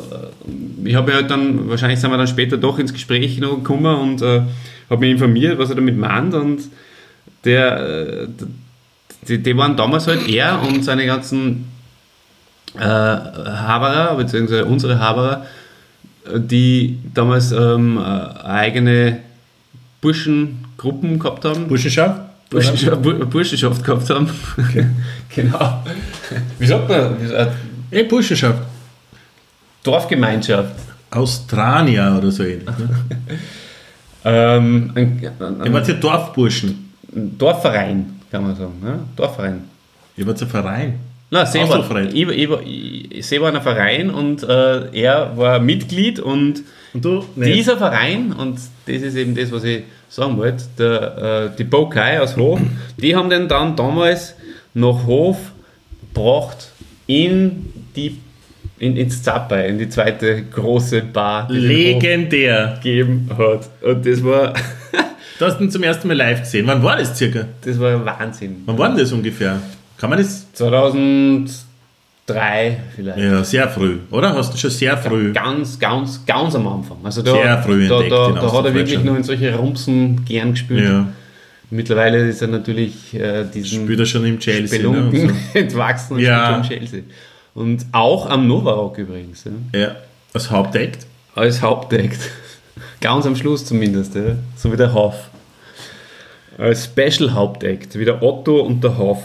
Ich habe halt dann, wahrscheinlich sind wir dann später doch ins Gespräch noch gekommen und äh, habe mich informiert, was er damit meint. Und der, äh, die, die waren damals halt er und seine ganzen äh, Haberer, beziehungsweise unsere Haberer, die damals ähm, äh, eigene Burschengruppen gehabt haben. Burschenschaft? Burschenschaft, Bur- Burschenschaft gehabt haben. genau. Wie sagt man? Eh, Burschenschaft. Dorfgemeinschaft. Austrania oder so ähnlich. Ne? Ähm, ein, ein, wart ja Dorfburschen. ein Dorfverein, kann man sagen. Ja? Dorfverein. Ihr wart ein Verein. Austrofred. Ich, ich, war- ich, ein Verein und äh, er war Mitglied und Und du? Nee. dieser Verein, und das ist eben das, was ich sagen wollte, der, äh, die Bokai aus Hof, die haben den dann damals nach Hof gebracht in die in, ins Zappai, in die zweite große Bar, die Legendär. gegeben hat. Und das war, Du hast ihn zum ersten Mal live gesehen. Wann war das circa? das war Wahnsinn. Wann war denn das ungefähr? Kann man das? 2003 vielleicht. Ja, sehr früh, oder? Hast du schon sehr früh. Ganz, ganz, ganz am Anfang. Also da, Sehr früh da, entdeckt, da, da hat er wirklich nur in solche Rumsen gern gespielt. Ja. Mittlerweile ist er natürlich äh, diesen Spielt er schon im Chelsea. Ne? Und entwachsen und Ja. schon Chelsea. Und auch am Novarock übrigens. Ja. so. Ja. Als Hauptakt. Als Hauptakt. Ganz am Schluss zumindest, ja. so wie der Hoff. Als Special Hauptakt, wie der Otto und der Hoff.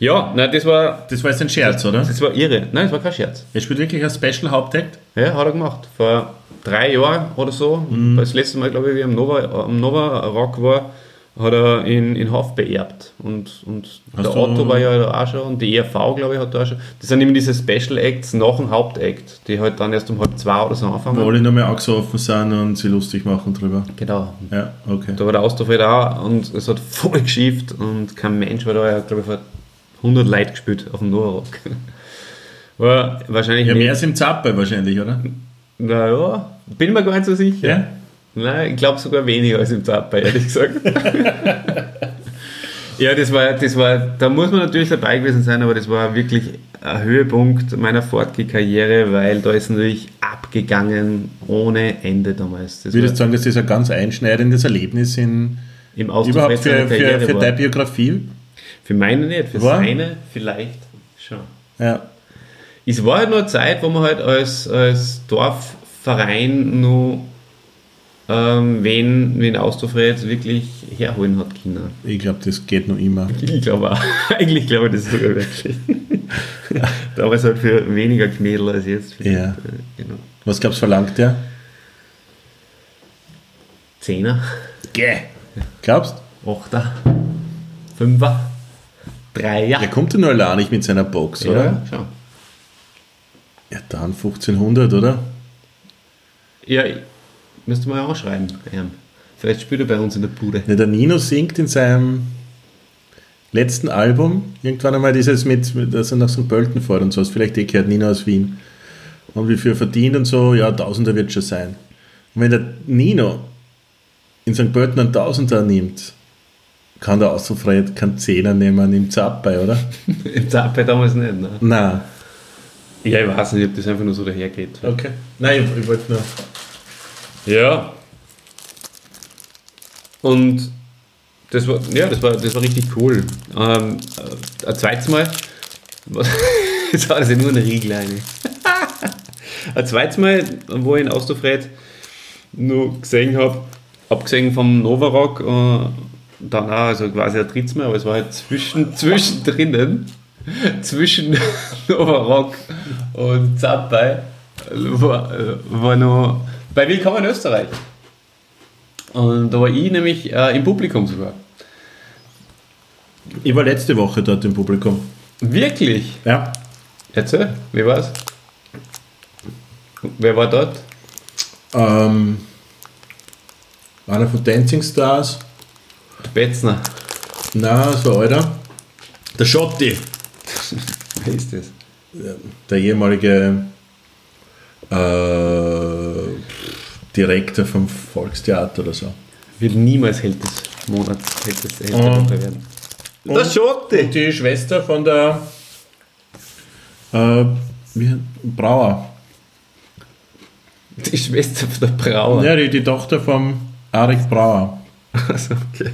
Ja, nein, das war, Das war jetzt ein Scherz, oder? das war irre. Nein, das war kein Scherz. Er spielt wirklich als Special Hauptakt. Ja, hat er gemacht. Vor drei Jahren oder so. Mhm. Das letzte Mal, glaube ich, wie er am Nova, am Nova Rock war, hat er in, in Hof beerbt. Und, und Hast der Otto war ja da auch schon und die ERV, glaube ich, hat da auch schon. Das sind immer diese Special Acts nach dem Hauptakt, die halt dann erst um halb zwei oder so anfangen. Wo alle nochmal angesoffen sind und sie lustig machen drüber. Genau. Ja, okay. Da war der Austrofred auch und es hat voll geschifft und kein Mensch war da, glaube ich, vor 100 Leute gespielt auf dem Nova Rock. War wahrscheinlich Ja, mehr als im Zappe wahrscheinlich, oder? Naja, bin mir gar nicht so sicher. Ja? Nein, ich glaube sogar weniger als im Zappa, ehrlich gesagt. ja, das war, das war, da muss man natürlich dabei gewesen sein, aber das war wirklich ein Höhepunkt meiner Fortge-Karriere, weil da ist natürlich abgegangen ohne Ende damals. Das Würdest du sagen, dass das ein ganz einschneidendes Erlebnis in, im überhaupt für, für, für deine Biografie? Für meine nicht, für War? seine vielleicht schon. Ja. Es war halt noch eine Zeit, wo man halt als, als Dorfverein nur ähm, wen, wen Austrofred wirklich herholen hat können. Ich glaube, das geht noch immer. Ich glaube auch. Eigentlich glaube ich, das ist sogar wirklich. Damals halt für weniger Knädel als jetzt. Ja. Äh, Genau. Was glaubst du, verlangt der? Zehner, Gäh. Glaubst Achter, Fünfer, Dreier. Der kommt ja nur allein nicht mit seiner Box, oder? ja, schon. Ja, dann 1500, oder? Ja, müsste man ja anschreiben. Ähm, vielleicht spielt er bei uns in der Bude. Ja, der Nino singt in seinem letzten Album irgendwann einmal dieses mit, dass er nach St. Pölten fährt und so. Hast vielleicht eh gehört, Nino aus Wien. Und wie viel er verdient und so, ja, Tausender wird schon sein. Und wenn der Nino in St. Pölten einen Tausender nimmt, kann der Außerfred keinen Zehner nehmen, nimmt ab bei, oder? Im Zappel damals nicht, ne? Nein. Ja, ich weiß nicht, ob das einfach nur so dahergeht. Okay. Nein, ich, ich wollte nur. Ja. Und das war, ja, das war, das war richtig cool. Ähm, äh, ein zweites Mal, jetzt war das ja nur eine Riegel eine. ein zweites Mal, wo ich in Austrofred nur gesehen habe, abgesehen vom Novarock, äh, dann auch, also quasi ein drittes Mal, aber es war halt zwischen, zwischendrin, zwischen Novarock und Zappei, war, äh, war noch bei Willkommen in Österreich. Und da war ich nämlich äh, im Publikum sogar. Ich war letzte Woche dort im Publikum. Wirklich? Ja. Erzähl, wie war's? Wer war dort? Ähm, einer von Dancing Stars. Betzner. Na, so alter. Der Schotti. Wer ist das? der ehemalige äh, Direktor vom Volkstheater oder so. Wird niemals Held des Monats, Held des Held der. Woche werden. Und- Und die Schwester von der äh, Brauer. Die Schwester von der Brauer. Ja, die, die Tochter vom Arik Brauer. Also, okay.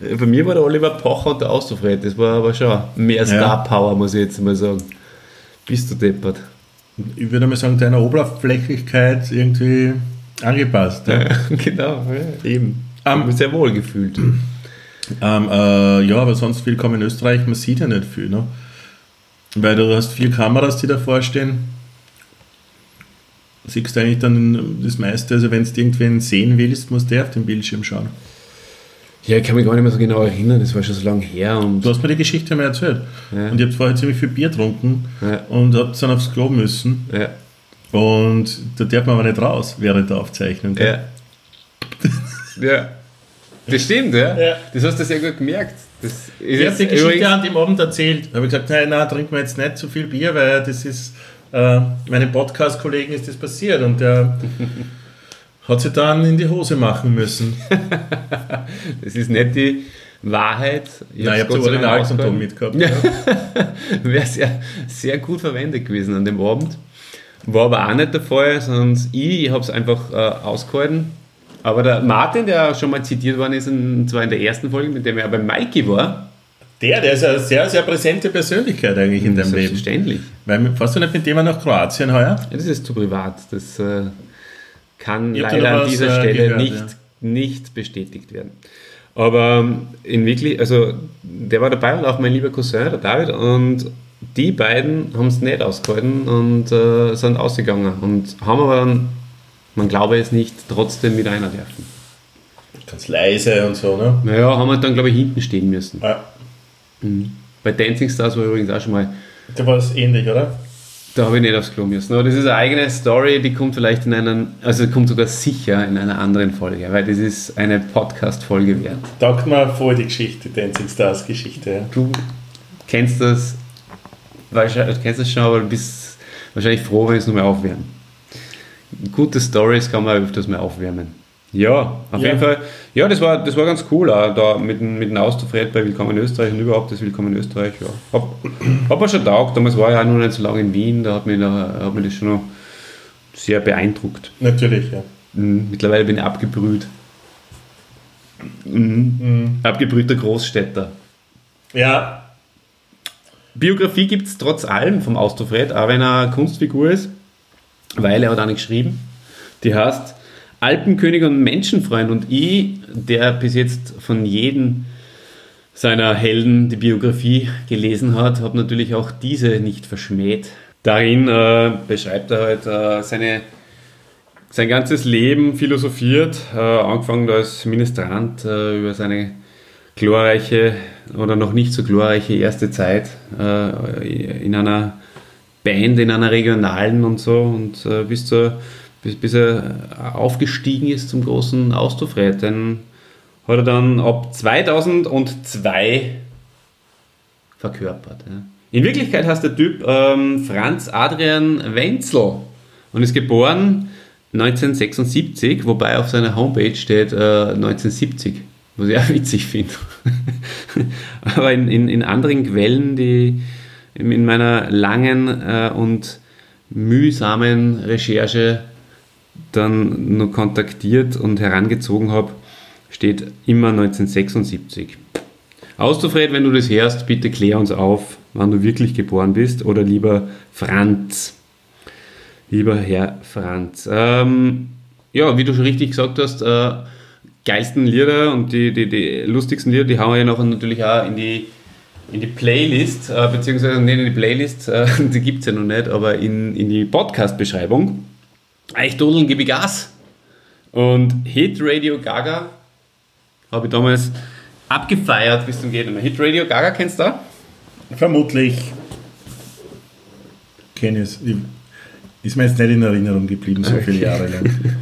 Äh, Bei mir war der Oliver Pocher und der Austrofred. Das war aber schon mehr Star Power, muss ich jetzt mal sagen. Bist du deppert? Ich würde mal sagen, deiner Oberflächlichkeit irgendwie angepasst. Ja, genau, eben. Ich Ähm, habe mich sehr wohl gefühlt. ähm, äh, ja aber sonst willkommen in Österreich, man sieht ja nicht viel. Ne? Weil du hast vier Kameras, die davor stehen. Siehst du eigentlich dann das meiste, also wenn du irgendwen sehen willst, musst du auf den Bildschirm schauen. Ja, ich kann mich gar nicht mehr so genau erinnern, das war schon so lange her. Und Du hast mir die Geschichte mal erzählt. Ja. Und ihr habt vorher ziemlich viel Bier getrunken Ja. und habt dann aufs Klo müssen. ja, Und da darf man aber nicht raus während der Aufzeichnung. ja. ja. Das stimmt, ja. Ja. Das hast du sehr gut gemerkt. Das ist Ich habe die Geschichte übrigens- an dem Abend erzählt. Da habe ich gesagt, nein, nein, trinken wir jetzt nicht zu viel Bier, weil das ist, äh, meinem Podcast-Kollegen ist das passiert und der hat sich dann in die Hose machen müssen. Das ist nicht die Wahrheit. Nein, ich habe Originalkondom ausgehalten. mitgehabt. Ja. Wäre sehr, sehr gut verwendet gewesen an dem Abend. War aber auch nicht der Fall, sondern ich habe es einfach äh, ausgehalten. Aber der Martin, der schon mal zitiert worden ist, und zwar in der ersten Folge, mit dem er bei Mikey war, Der, der ist eine sehr, sehr präsente Persönlichkeit eigentlich in deinem Leben. selbstverständlich. Weil, fährst du nicht mit dem nach Kroatien heuer? Ja, das ist zu privat. Das äh, kann Ich leider an dieser äh, Stelle gehört, nicht, ja. nicht bestätigt werden. Aber ähm, in wirklich, also der war dabei und auch mein lieber Cousin, der David, und die beiden haben es nicht ausgehalten und äh, sind ausgegangen und haben aber dann, man glaube es nicht, trotzdem mit einer werfen. Ganz leise und so, ne? Naja, haben wir dann, glaube ich, hinten stehen müssen. Ja. Bei Dancing Stars war übrigens auch schon mal Da war es ähnlich, oder? Da habe ich nicht aufs Klo müssen. Aber das ist eine eigene Story, die kommt vielleicht in einer, also kommt sogar sicher in einer anderen Folge, weil das ist eine Podcast-Folge wert. Taugt mir voll die Geschichte, Dancing Stars Geschichte. Ja. Du kennst das, wahrscheinlich, kennst das schon, aber du bist wahrscheinlich froh, wenn es nur mal aufwärmen. Gute Stories kann man öfters mal aufwärmen. Ja, auf Ja. jeden Fall. Ja, das war, das war ganz cool, auch da mit, dem- mit dem Austrofred bei Willkommen in Österreich und überhaupt das Willkommen in Österreich. Ja. Hab, hab mir schon taugt, damals war ich auch noch nicht so lange in Wien, da hat mich, da, hat mich das schon noch sehr beeindruckt. Natürlich, ja. Mhm, Mittlerweile bin ich abgebrüht. Mhm. Abgebrühter Großstädter. Ja, Biografie gibt es trotz allem vom Austrofred, auch wenn er eine Kunstfigur ist, weil er hat eine geschrieben, die heißt Alpenkönig und Menschenfreund und ich, der bis jetzt von jedem seiner Helden die Biografie gelesen hat, habe natürlich auch diese nicht verschmäht. Darin äh, beschreibt er halt äh, seine, sein ganzes Leben, philosophiert, äh, angefangen als Ministrant äh, über seine glorreiche oder noch nicht so glorreiche erste Zeit äh, in einer Band, in einer regionalen und so und äh, bis, zur, bis, bis er aufgestiegen ist zum großen Austrofred. Dann hat er dann ab 2002 verkörpert. Ja. In Wirklichkeit heißt der Typ ähm, Franz Adrian Wenzel und ist geboren 1976, wobei auf seiner Homepage steht äh, 1970 was ich auch witzig finde. Aber in, in, in anderen Quellen, die in meiner langen äh, und mühsamen Recherche dann nur kontaktiert und herangezogen habe, steht immer 1976. Auszufried, wenn du das hörst, bitte klär uns auf, wann du wirklich geboren bist oder lieber Franz. Lieber Herr Franz. Ähm, ja, wie du schon richtig gesagt hast, äh, geilsten Lieder und die, die, die lustigsten Lieder, die haben wir ja noch natürlich auch in die, in die Playlist, äh, beziehungsweise nicht in die Playlist, äh, die gibt es ja noch nicht, aber in, in die Podcast-Beschreibung. Ich dudeln, gebe ich Gas. Und Hit Radio Gaga habe ich damals abgefeiert bis zum Geht. Hit Radio Gaga kennst du? vermutlich kenne es. Ist mir jetzt nicht in Erinnerung geblieben, so viele Jahre lang.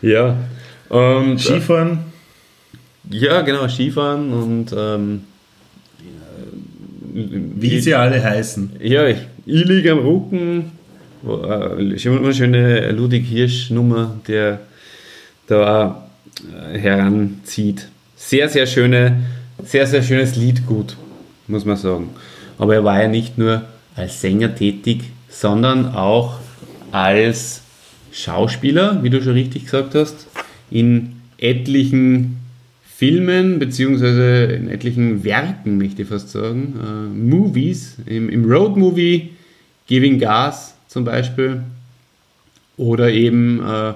Ja. Und, Skifahren, Ja, genau, Skifahren und ähm, wie sie alle heißen. Ja, ich liege am Rücken. Wo, äh, schöne Ludwig Hirsch-Nummer, der da äh, heranzieht. Sehr, sehr schöne, sehr, sehr schönes Lied, gut, muss man sagen. Aber er war ja nicht nur als Sänger tätig, sondern auch als Schauspieler, wie du schon richtig gesagt hast, in etlichen Filmen, beziehungsweise in etlichen Werken, möchte ich fast sagen, äh, Movies, im, im Road-Movie Giving Gas zum Beispiel, oder eben äh,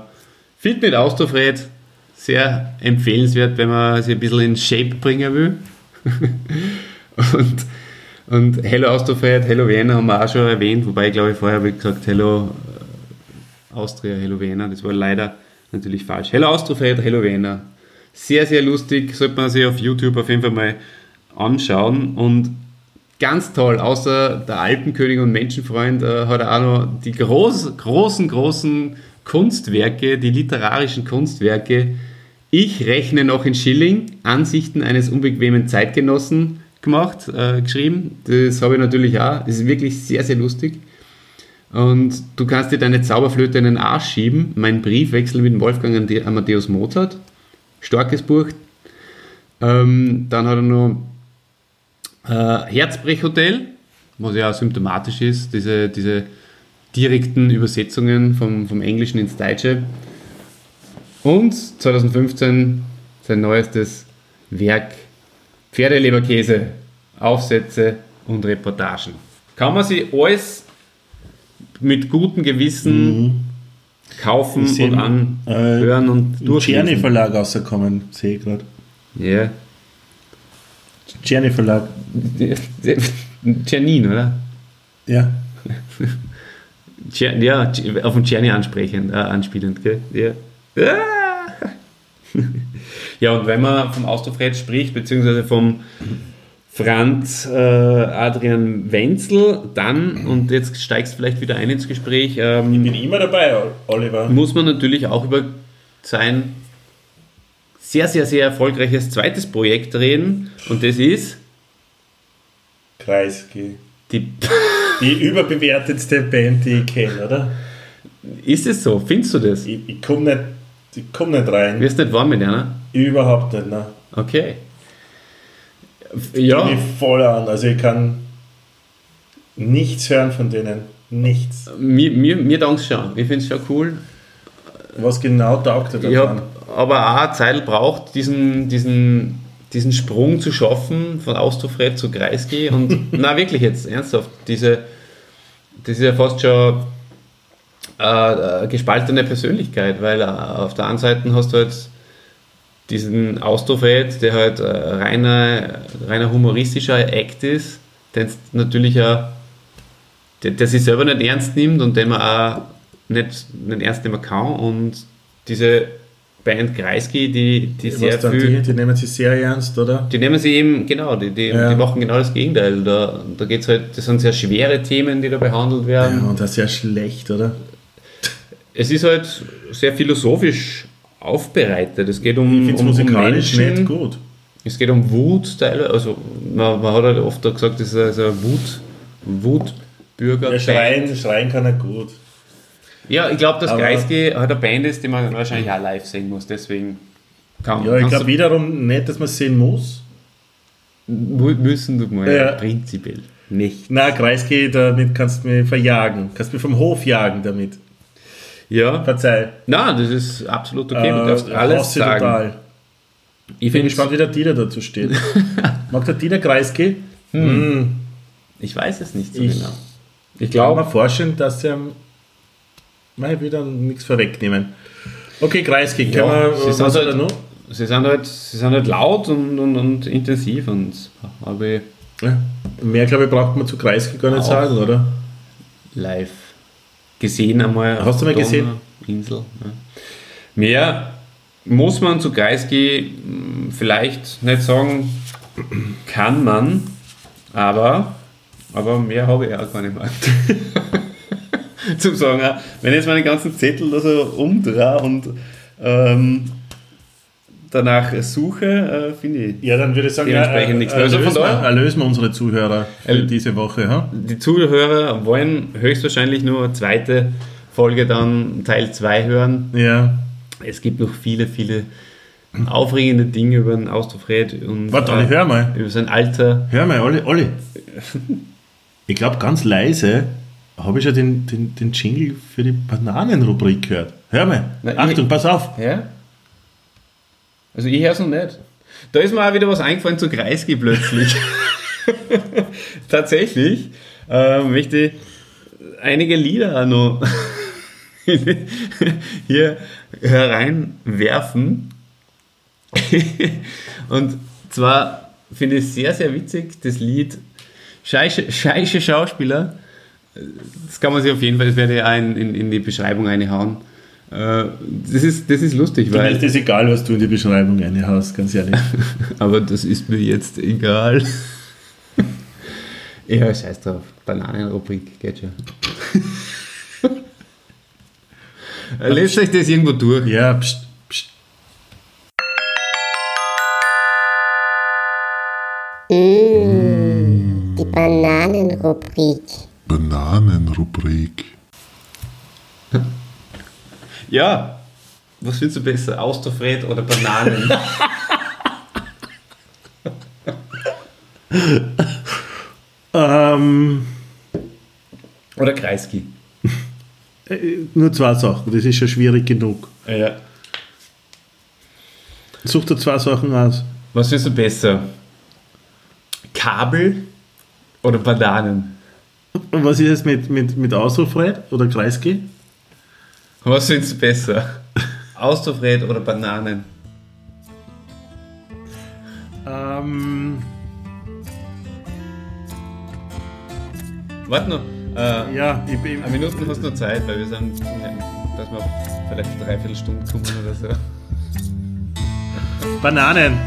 Fit mit Austrofred, sehr empfehlenswert, wenn man sich ein bisschen in Shape bringen will. und, und Hello Austrofred, Hello Vienna haben wir auch schon erwähnt, wobei ich glaube, vorher habe ich gesagt Hello äh, Austria, Hello Vienna, das war leider natürlich falsch. Hello Austrofred, Hello Vienna. Sehr, sehr lustig, sollte man sich auf YouTube auf jeden Fall mal anschauen und ganz toll, außer der Alpenkönig und Menschenfreund äh, hat er auch noch die groß, großen, großen Kunstwerke, die literarischen Kunstwerke Ich rechne noch in Schilling, Ansichten eines unbequemen Zeitgenossen gemacht, äh, geschrieben. Das habe ich natürlich auch. Das ist wirklich sehr, sehr lustig. Und du kannst dir deine Zauberflöte in den Arsch schieben. Mein Briefwechsel mit Wolfgang Amadeus Mozart. Starkes Buch. Ähm, dann hat er noch äh, Herzbrechhotel, was ja auch symptomatisch ist, diese, diese direkten Übersetzungen vom, vom Englischen ins Deutsche. Und 2015 sein neuestes Werk Pferdeleberkäse, Aufsätze und Reportagen. Kann man sich alles mit gutem Gewissen kaufen Ich seh und im, anhören und Im Czerny durchlesen. Verlag rausgekommen, sehe ich gerade. Ja. Czerny Verlag. Czernin, oder? Ja. Ja, auf den Czerny ansprechend, äh, anspielend, gell? Ja. Ja, und wenn man vom Austrofred spricht, beziehungsweise vom Franz äh, Adrian Wenzel, dann, und jetzt steigst du vielleicht wieder ein ins Gespräch, ähm, Ich bin immer dabei, Oliver. muss man natürlich auch über sein sehr, sehr, sehr erfolgreiches zweites Projekt reden, und das ist Kreisky. die. Die überbewertetste Band, die ich kenne, oder? Ist es so? Findest du das? Ich, ich komme nicht, ich komm nicht rein. Wirst nicht warm mit einer? Überhaupt nicht, ne? Okay. Ja. Ja, Mich voll an. Also ich kann nichts hören von denen. Nichts. mir, mir, mir taugt schon. Ich finde es schon cool. Was genau taugt Ich davon? habe aber auch Zeit braucht, diesen, diesen diesen Sprung zu schaffen von Austrofred zu Kreisky und na wirklich jetzt ernsthaft, diese, das ist ja fast schon äh, gespaltene Persönlichkeit, weil äh, auf der einen Seite hast du halt diesen Austrofred, der halt äh, reiner, reiner humoristischer Act ist, den natürlich auch, der, der sich selber nicht ernst nimmt und den man auch nicht, nicht ernst nehmen kann und diese Band Kreisky, die, die sehr Was dann viel... die, die nehmen sich sehr ernst, oder? Die nehmen sie eben, genau, die, die, Ja. die machen genau das Gegenteil. Da, da geht's halt, das sind sehr schwere Themen, die da behandelt werden. Ja, und das ist ja schlecht, oder? Es ist halt sehr philosophisch aufbereitet. Es geht um, Ich um, um musikalisch Menschen. nicht gut. Es geht um Wut teilweise. Also man, man hat halt oft gesagt, das ist also eine Wut, Wutbürger. Ja, schreien, schreien kann er gut. Ja, ich glaube, dass Kreisky halt eine Band ist, die man wahrscheinlich auch live sehen muss. Deswegen kann Ja, ich glaube du- wiederum nicht, dass man es sehen muss. mu- müssen du mal Ja. prinzipiell nicht. Na, Kreisky, damit kannst du mich verjagen. Kannst mich vom Hof jagen damit. Ja, Verzeih. na, das ist absolut okay. du darfst Äh, alles sagen. total. Ich Ich bin gespannt, wie der Dieter dazu steht. Mag der Dieter Kreisky? Hm. Ich weiß es nicht so Ich- genau. Ich glaube mir vorstellen, dass er. Nein, ich will dann nichts vorwegnehmen. Okay, Kreisky, können Ja, wir. sie Was halt- noch? Sie sind halt, sie sind halt laut und, und, und intensiv und habe Ja. Mehr, glaube ich, braucht man zu Kreisky gar nicht sagen, oder? live gesehen einmal. Hast du mal gesehen? Insel. Ja. Mehr muss man zu Kreisky vielleicht nicht sagen, kann man, aber, aber mehr habe ich auch gar nicht mehr. Zum sagen, auch, wenn ich jetzt meine ganzen Zettel da so umdrehe und ähm, danach suche, äh, finde ich. Ja, dann würde ich sagen, Dementsprechend nichts mehr. Also von erlösen, wir, daher- erlösen wir unsere Zuhörer für Erl- diese Woche. Ha? Die Zuhörer wollen höchstwahrscheinlich nur eine zweite Folge dann Teil 2 hören. Ja. Es gibt noch viele, viele aufregende Dinge über den Austrofred und Warte, Olli, äh, hör mal. über sein Alter. Hör mal, Olli. Olli. Ich glaube, ganz leise habe ich ja den, den, den Jingle für die Bananenrubrik gehört. Hör mal. Na, Achtung, ich- pass auf. Ja? Also ich höre es noch nicht. Da ist mir auch wieder was eingefallen zu Kreisky plötzlich. Tatsächlich äh, möchte ich einige Lieder auch noch hier hereinwerfen. Und zwar finde ich sehr, sehr witzig das Lied Scheische, Scheische Schauspieler. Das kann man sich auf jeden Fall, das werde ich auch in, in, in die Beschreibung reinhauen. Äh, Das ist, das ist lustig, Mir weil. ist das egal, was du in die Beschreibung reinhaust, ganz ehrlich. Aber das ist mir jetzt egal. ja, scheiß drauf. Bananenrubrik, geht schon. Lest euch das irgendwo durch. ja, pst, pst. Die Bananenrubrik. Bananenrubrik. Ja, was findest du besser? Austerfred oder Bananen? Ähm, oder Kreisky? äh, nur zwei Sachen, das ist schon schwierig genug. Ja. Such dir zwei Sachen aus. Was findest du besser? Kabel oder Bananen? Und was ist jetzt mit, mit, mit Ausrufred oder Kreisky? Was findest du besser? Austerfred oder Bananen? Ähm, Warte noch. Äh, ja, ich, ich, Eine Minute hast du noch Zeit, weil wir sind, dass wir vielleicht eine Dreiviertelstunde kommen oder so. Bananen.